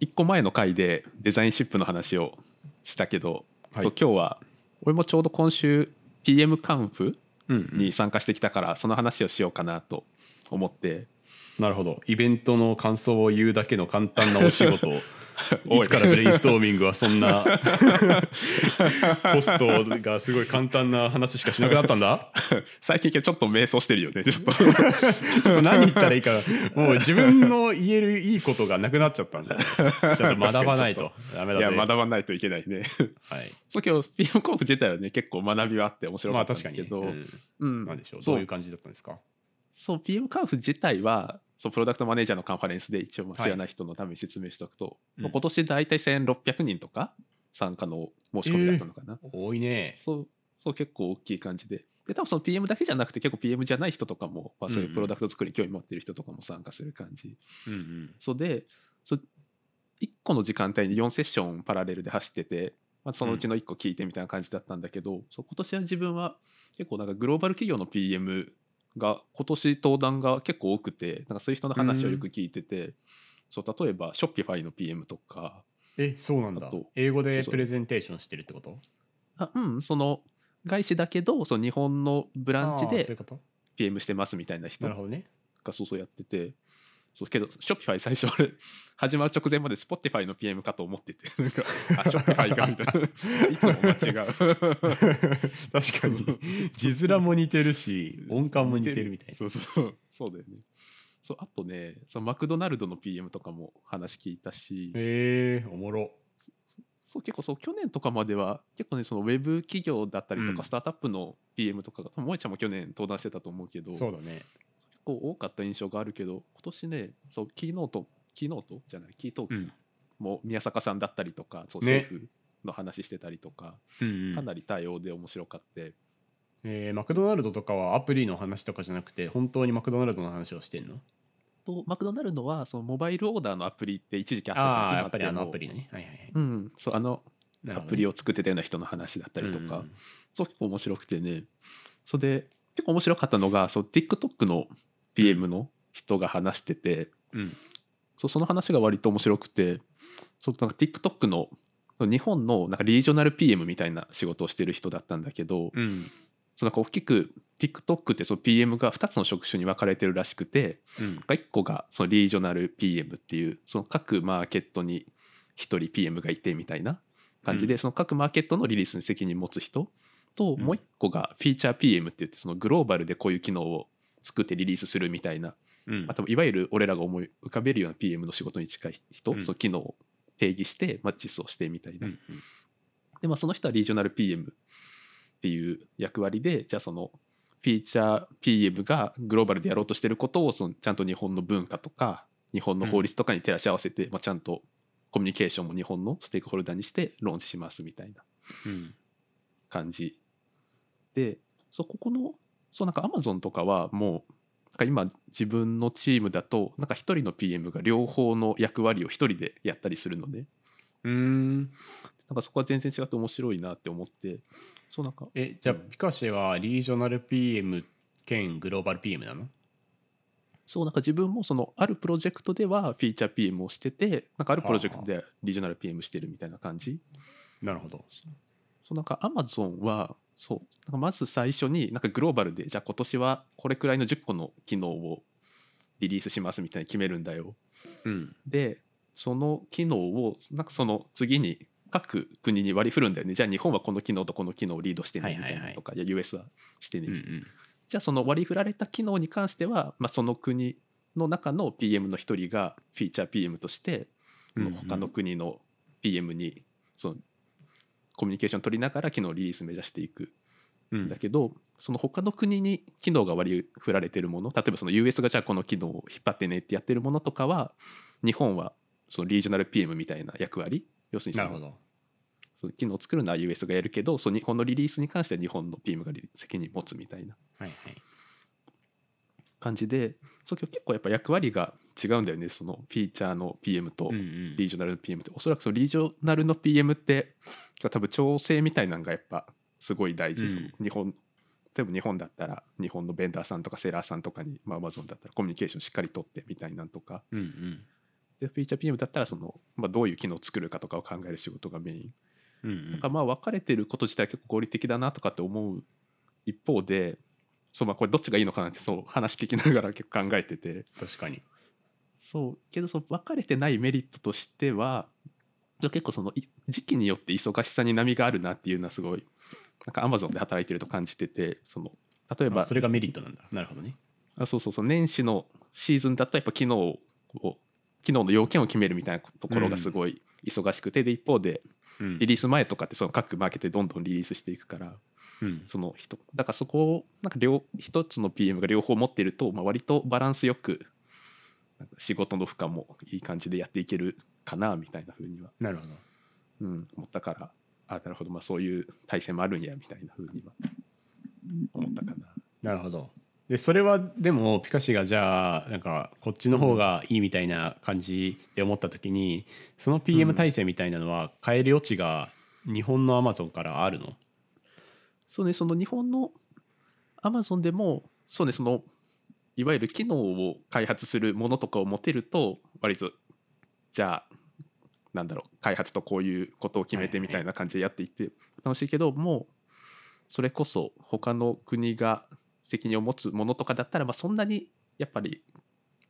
1個前の回でデザインシップの話をしたけど、はい。そう今日は俺もちょうど今週 PM カンフに参加してきたからその話をしようかなと思って、なるほど。イベントの感想を言うだけの簡単なお仕事。おい。いつからブレインストーミングはそんな ポストがすごい簡単な話しかしなくなったんだ？最近ちょっと迷走してるよねちょっと。ちょっと何言ったらいいかもう自分の言えるいいことがなくなっちゃったんだ。ちょっと学ばないと。ダメだぜ。いや学ばないといけないね。はい。そう今日 PM コンフ自体はね結構学びはあって面白かったんまあ確かにだけど、うん。うん。なんでしょう。どういう感じだったんですか？そう。PM カンフ自体はそうプロダクトマネージャーのカンファレンスで一応知らない。人のために説明しておくと、うん。もう今年大体1600人とか参加の申し込みだったのかな、多いね。そうそう結構大きい感じで。で多分その PM だけじゃなくて結構 PM じゃない人とかも、まあ、そういうプロダクト作りに興味持ってる人とかも参加する感じ、うんうん。そうでそう1個の時間帯に4セッションパラレルで走ってて、まあ、そのうちの1個聞いてみたいな感じだったんだけど、そう今年は自分は結構なんかグローバル企業の PM が今年登壇が結構多くてなんかそういう人の話をよく聞いてて、そう例えば Shopify の PM とかえそうなんだ。英語でプレゼンテーションしてるってこと？あうんその外資だけどその日本のブランチで PM してますみたいな人なるほどね。がそうそうやっててそうけど Shopify 最初俺始まる直前まで Spotify の PM かと思ってて なんかあ Shopify かみたいな。いつも間違う。確かに。字面も似てるし音感も似てるみたいな。そうそう。そうだよね。そうあとねそのマクドナルドの PM とかも話聞いたし。へえおもろ。そう結構そう去年とかまでは結構ねそのウェブ企業だったりとか、うん。スタートアップの PM とかが多分萌ちゃんも去年登壇してたと思うけどそうだね。結構多かった印象があるけど今年ねそうキーノートキーノート？じゃないキートーク？うん。も宮坂さんだったりとかそうね。政府の話してたりとか、うんうん。かなり多様で面白かって、えーマクドナルドとかはアプリの話とかじゃなくて本当にマクドナルドの話をしてんの？とマクドナルドはそのモバイルオーダーのアプリって一時期あったじゃん。ああ今やっぱりあのアプリね。はいはいはい。うん。そうあのアプリを作ってたような人の話だったりとか、うん。そう結構面白くてね。それで結構面白かったのがそう TikTok の PM の人が話してて、うん。そうその話が割と面白くてそうなんか TikTok の日本のなんかリージョナル PM みたいな仕事をしてる人だったんだけど、うん。そうなんか大きく TikTok ってその PM が2つの職種に分かれてるらしくてうん。なんか1個がそのリージョナル PM っていうその各マーケットに1人 PM がいてみたいな感じで、うん。その各マーケットのリリースに責任持つ人とうん。もう1個がフィーチャー PM って言ってそのグローバルでこういう機能を作ってリリースするみたいな、うん。あといわゆる俺らが思い浮かべるような PM の仕事に近い人、うん。その機能を定義して、まあ、実装してみたいな、うんでまあその人はリージョナル PM っていう役割でじゃあそのフィーチャー PM がグローバルでやろうとしてることをそのちゃんと日本の文化とか日本の法律とかに照らし合わせて、まあ、ちゃんとコミュニケーションも日本のステークホルダーにしてローンチしますみたいなうん。感じでそうここのそうなんか Amazon とかはもうなんか今自分のチームだとなんか一人の PM が両方の役割を一人でやったりするのねうん。なんかそこは全然違って面白いなって思って。そうなんか。えじゃあピカシェはリージョナル PM 兼グローバル PM なの？そうなんか自分もそのあるプロジェクトではフィーチャー PM をしててなんかあるプロジェクトではリージョナル PM してるみたいな感じ。なるほど。そうなんか Amazon はそう。なんかまず最初になんかグローバルでじゃあ今年はこれくらいの10個の機能をリリースしますみたいに決めるんだよ。うん。でその機能をなんかその次に各国に割り振るんだよね。じゃあ日本はこの機能とこの機能をリードしてねみたいなとか、いや US はしてね、うんうん。じゃあその割り振られた機能に関しては、まあ、その国の中の PM の一人がフィーチャー PM として他の国の PM にそのコミュニケーション取りながら機能リリース目指していく。うん。んだけどその他の国に機能が割り振られてるもの例えばその US がじゃあこの機能を引っ張ってねってやってるものとかは日本はそのリージョナル PM みたいな役割要するにそのなるほど。その機能を作るのは US がやるけどその日本のリリースに関しては日本の PM が責任持つみたいな。はいはい感じでそう結構やっぱ役割が違うんだよね。そのフィーチャーの PM とうんうん。リージョナルの PM って、おそらくそのリージョナルの PM って多分調整みたいなのがやっぱすごい大事、うん。日本例えば日本だったら日本のベンダーさんとかセラーさんとかに、まあ、Amazon だったらコミュニケーションしっかり取ってみたいなんとか。うんうん。でフィーチャー PM だったらその、まあ、どういう機能を作るかとかを考える仕事がメイン。うんうん。なんかまあ分かれてること自体は結構合理的だなとかって思う一方でそうまあこれどっちがいいのかなってそう話聞きながら結構考えてて。確かに。そう。けどそう分かれてないメリットとしては結構そのい時期によって忙しさに波があるなっていうのはすごいなんか Amazon で働いてると感じててその例えばあそれがメリットなんだ。なるほどね。あそうそうそう。年始のシーズンだとやっぱ機能を機能の要件を決めるみたいなところがすごい忙しくて、で一方でうん。リリース前とかってその各マーケットでどんどんリリースしていくからうん。その人。だからそこをなんか両一つの PM が両方持ってると、まあ、割とバランスよく仕事の負荷もいい感じでやっていけるかなみたいな風には、なるほど。うん、思ったから。あなるほど。まあそういう体制もあるんやみたいな風には。思ったかな。なるほど。でそれはでもピカシがじゃあなんかこっちの方がいいみたいな感じで思った時にその PM 体制みたいなのは変える余地が日本のアマゾンからあるの？そうねその日本の Amazon でもそうねそのいわゆる機能を開発するものとかを持てると割とじゃあなんだろう開発とこういうことを決めてみたいな感じでやっていって楽しいけどもうそれこそ他の国が責任を持つものとかだったら、まあ、そんなにやっぱり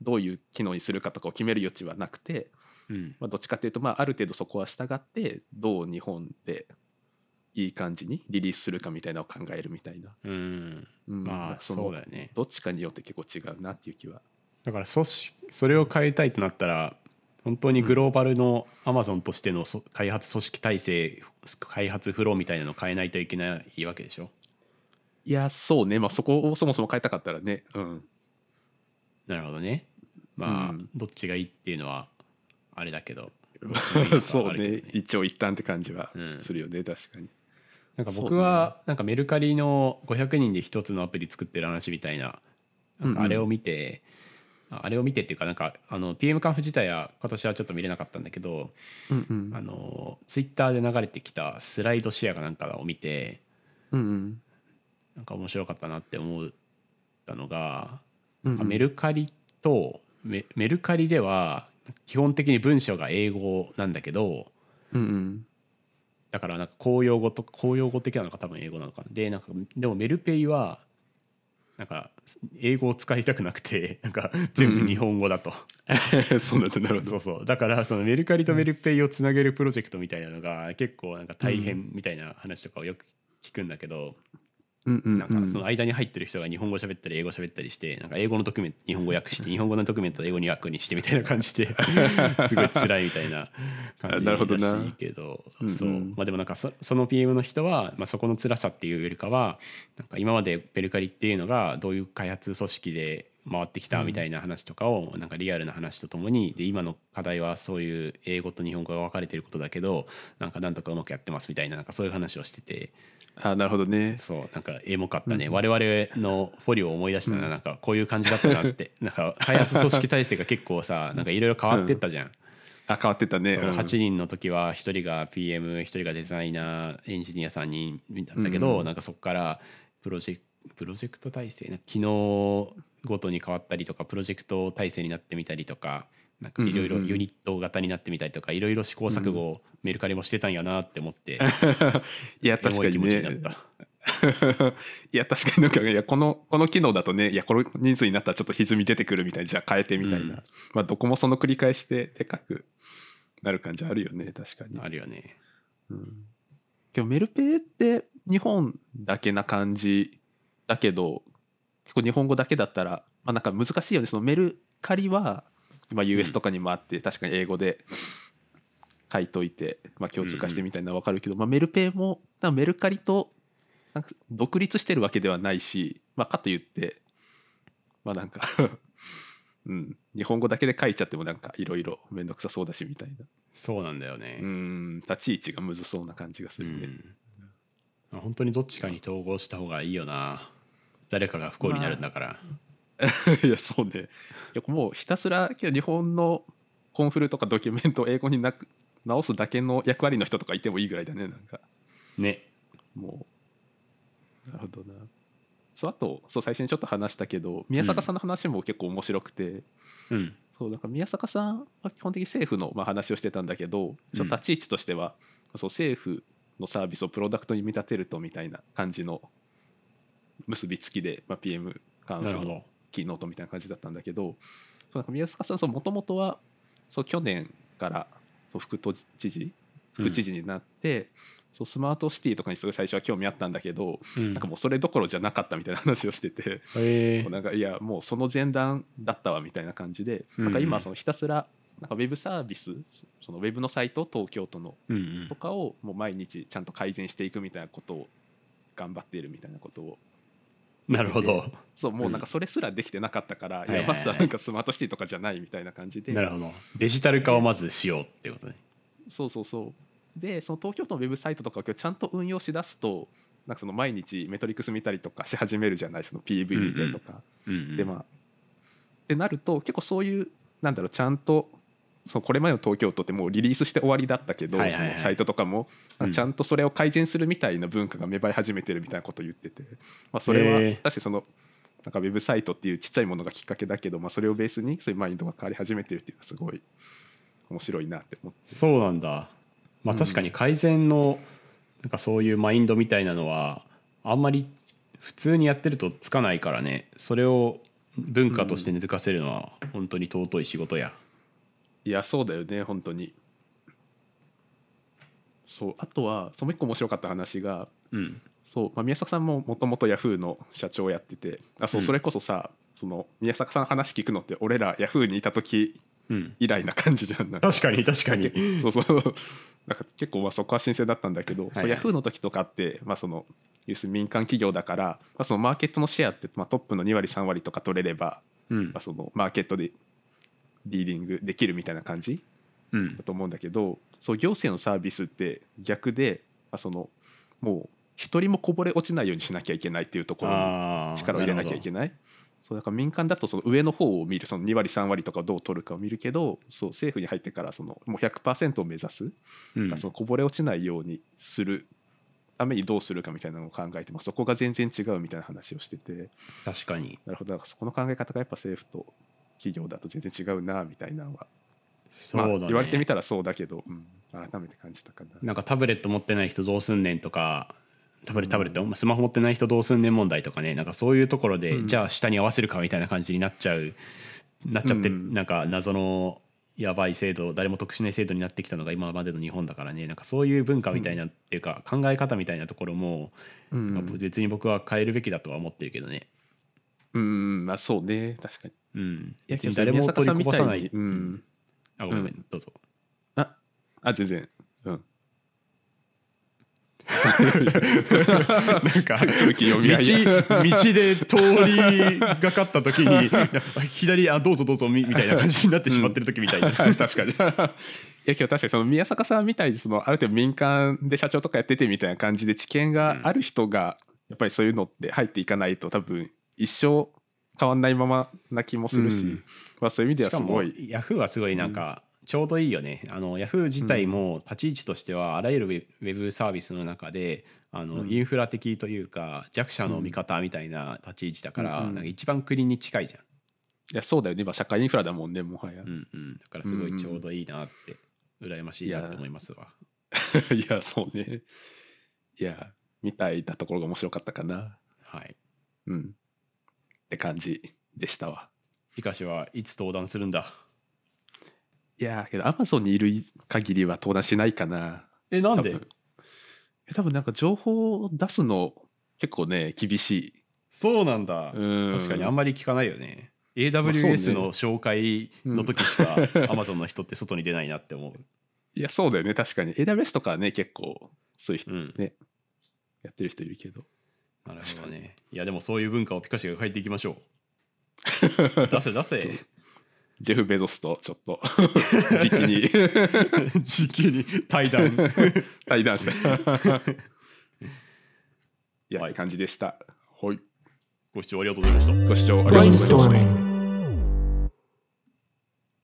どういう機能にするかとかを決める余地はなくて、うん。まあ、どっちかっていうと、まあ、ある程度そこは従ってどう日本でいい感じにリリースするかみたいなのを考えるみたいな、うん。うん。まあそうだよね。どっちかによって結構違うなっていう気は。だから組織それを変えたいとなったら本当にグローバルのアマゾンとしてのそ開発組織体制開発フローみたいなのを変えないといけないわけでしょ？いやそうね。まあそこをそもそも変えたかったらね。うん。なるほどね。まあ、うん。どっちがいいっていうのはあれだけど そうね。一応一旦って感じはうん。するよね、確かになんか僕はなんかメルカリの500人で一つのアプリ作ってる話みたいななんかあれを見て、あれを見てっていうかなんかあの PM カンフ自体は今年はちょっと見れなかったんだけど、うんうん。あのツイッターで流れてきたスライドシェアかなんかを見てうんうん。なんか面白かったなって思ったのが、うんうん。メルカリとメメルカリでは基本的に文章が英語なんだけどうんうんだからなんか公用語と公用語的なのが多分英語なのかな。でなんかでもメルペイはなんか英語を使いたくなくて なんか全部日本語だと、そうなんだ。なるほど。そうそう。だからそのメルカリとメルペイをつなげるプロジェクトみたいなのが結構なんか大変みたいな話とかをよく聞くんだけど、うんうんなんかその間に入ってる人が日本語喋ったり英語喋ったりしてなんか英語のドキュメント日本語訳して日本語のドキュメントを英語に訳にしてみたいな感じで すごい辛いみたいな感じなるほどな。らしいけどそう。まあでもなんかそその PM の人は、まあ、そこの辛さっていうよりかはなんか今までペルカリっていうのがどういう開発組織で回ってきたみたいな話とかをなんかリアルな話とともにで今の課題はそういう英語と日本語が分かれてることだけどなんかなんとかうまくやってますみたいななんかそういう話をしてて。あなるほどね。そうなんかエモかったね、うん我々のフォリオを思い出したな、うん。なんかこういう感じだったなって。なんか開発組織体制が結構さなんかいろいろ変わってったじゃん、あ変わってたね。そううん。8人の時は1人が PM1 人がデザイナーエンジニア3人だったけど、うん。なんかそこからプロジェクプロジェクト体制？なんか機能ごとに変わったりとかプロジェクト体制になってみたりとかなんかいろいろユニット型になってみたりとかいろいろ試行錯誤をメルカリもしてたんやなって思って、いや確かにね。いや確かになんかいやこのこの機能だとねいやこの人数になったらちょっと歪み出てくるみたいなじゃあ変えてみたいな、うん。まあどこもその繰り返しででかくなる感じあるよね確かに、あるよね。うん、けどメルペイって日本だけな感じだけど結構日本語だけだったら、まあ、なんか難しいよね。そのメルカリは、まあ、US とかにもあって、確かに英語で書いといて、まあ、共通化してみたいなのは分かるけど、まあ、メルペイもメルカリとなんか独立してるわけではないし、まあ、かといってまあなんか うん、日本語だけで書いちゃってもなんかいろいろ面倒くさそうだしみたいな。そうなんだよね。うん。立ち位置がむずそうな感じがするね。うん、本当にどっちかに統合した方がいいよな誰かが不幸になるんだから、いやそうね。いやもうひたすら日本のコンフルとかドキュメントを英語になく直すだけの役割の人とかいてもいいぐらいだねなんか。ね。もう。なるほどな。そうあとそう最初にちょっと話したけど宮坂さんの話も結構面白くて、うん。そうなんか宮坂さんは基本的に政府のまあ話をしてたんだけどちょっと立ち位置としては、そう政府のサービスをプロダクトに見立てるとみたいな感じの結びつきで、まあ、PM カンフのキーノートみたいな感じだったんだけどそうなんか宮坂さんもともとはそう去年からそう副都知事副知事になって、そうスマートシティとかにすごい最初は興味あったんだけど、うんなんかもうそれどころじゃなかったみたいな話をしてて。へえもうなんかいやもうその前段だったわみたいな感じで、うんなんか今そのひたすらなんかウェブサービスそのウェブのサイト東京都のうんうんとかをもう毎日ちゃんと改善していくみたいなことを頑張っているみたいなことをなるほど。そうもうなんかそれすらできてなかったから、はいはいはい。いやまずはなんかスマートシティとかじゃないみたいな感じで。なるほど。デジタル化をまずしようってことね。そうそうそう。でその東京都のウェブサイトとかをちゃんと運用しだすとなんかその毎日メトリックス見たりとかし始めるじゃない？その PV 見てとか。うんうん。でまあってなると結構そういうなんだろうちゃんとそのこれまでの東京都ってもうリリースして終わりだったけど、サイトとかも、うん。ちゃんとそれを改善するみたいな文化が芽生え始めてるみたいなことを言ってて、まあ、それは確かにそのなんかウェブサイトっていうちっちゃいものがきっかけだけど、まあ、それをベースにそういうマインドが変わり始めてるっていうのはすごい面白いなって思って。そうなんだ。まあうん確かに改善のなんかそういうマインドみたいなのはあんまり普通にやってるとつかないからね。それを文化として根付かせるのは本当に尊い仕事やいやそうだよね本当に。そうあとはその一個面白かった話がうん。そう、まあ、宮坂さんももともとヤフーの社長をやっててあそう、うん。それこそさその宮坂さん話聞くのって俺らヤフーにいた時うん。以来な感じじゃん。なん確かに確かに。そうそう。なんか結構まあそこは新鮮だったんだけど、はい。そうヤフーの時とかって、まあ、その要するに民間企業だから、まあ、そのマーケットのシェアって、まあ、トップの2割3割とか取れれば、うん。まあ、そのマーケットでリーディングできるみたいな感じ？うん。だと思うんだけどそう行政のサービスって逆で、まあ、そのもう一人もこぼれ落ちないようにしなきゃいけないっていうところに力を入れなきゃいけなない。そうだから民間だとその上の方を見るその2割3割とかをどう取るかを見るけどそう政府に入ってからそのもう100%を目指す、るほどそのこぼれ落ちないようにするためにどうするかみたいなのを考えて、まあ、そこが全然違うみたいな話をしてて。うん確かに。なるほど。だからそこの考え方がやっぱ政府と企業だと全然違うなみたいなのは、そうだね、まあ、言われてみたらそうだけど、うん、改めて感じたかな。なんかタブレット持ってない人どうすんねんとかタブレタブレット、スマホ持ってない人どうすんねん問題とかね。なんかそういうところで、うん。じゃあ下に合わせるかみたいな感じになっちゃうなっちゃって、うん。なんか謎のやばい制度誰も得しない制度になってきたのが今までの日本だからね。なんかそういう文化みたいな、っていうか考え方みたいなところも、別に僕は変えるべきだとは思ってるけどね。うんまあそうね。確かに。うん、いや誰も取りこぼさない。うん。あごめんどうぞ。ああ全然。うん。なんか道道で通りがかった時に 左あどうぞどうぞみみたいな感じになってしまってる時みたいな、はい確かに。いや今日確かにその宮坂さんみたいにそのある程度民間で社長とかやっててみたいな感じで知見がある人がやっぱりそういうのって入っていかないと多分一生変わんないままな気もするし、うん。まあ、そういう意味ではすごい。ヤフーはすごいなんかちょうどいいよね、あのヤフー自体も立ち位置としてはあらゆるウェブサービスの中であの、うん。インフラ的というか弱者の味方みたいな立ち位置だから、なんか一番国に近いじゃん、いやそうだよね。今社会インフラだもんねもはや、うんうん、だからすごいちょうどいいなって羨ましいなって思いますわ。いやそうね。いやみたいなところが面白かったかな。はい。うんって感じでしたわ。ピカシはいつ登壇するんだ？いやけどアマゾンにいる限りは登壇しないかな。えなんで？多分。え多分なんか情報を出すの結構ね厳しそうなんだ。ん。確かにあんまり聞かないよね。AWS ね。の紹介の時しか Amazon の人って外に出ないなって思う。いやそうだよね。確かに。AWS とかはね結構そういう人うん、ねやってる人いるけどなるほどね。いやでもそういう文化をピカシが変えていきましょう。出せ出せ。ジェフ・ベゾスとちょっと 時期に 時期に対談。対談したいや、はいって感じでしたはいご視聴ありがとうございました。ご視聴ありがとうございました.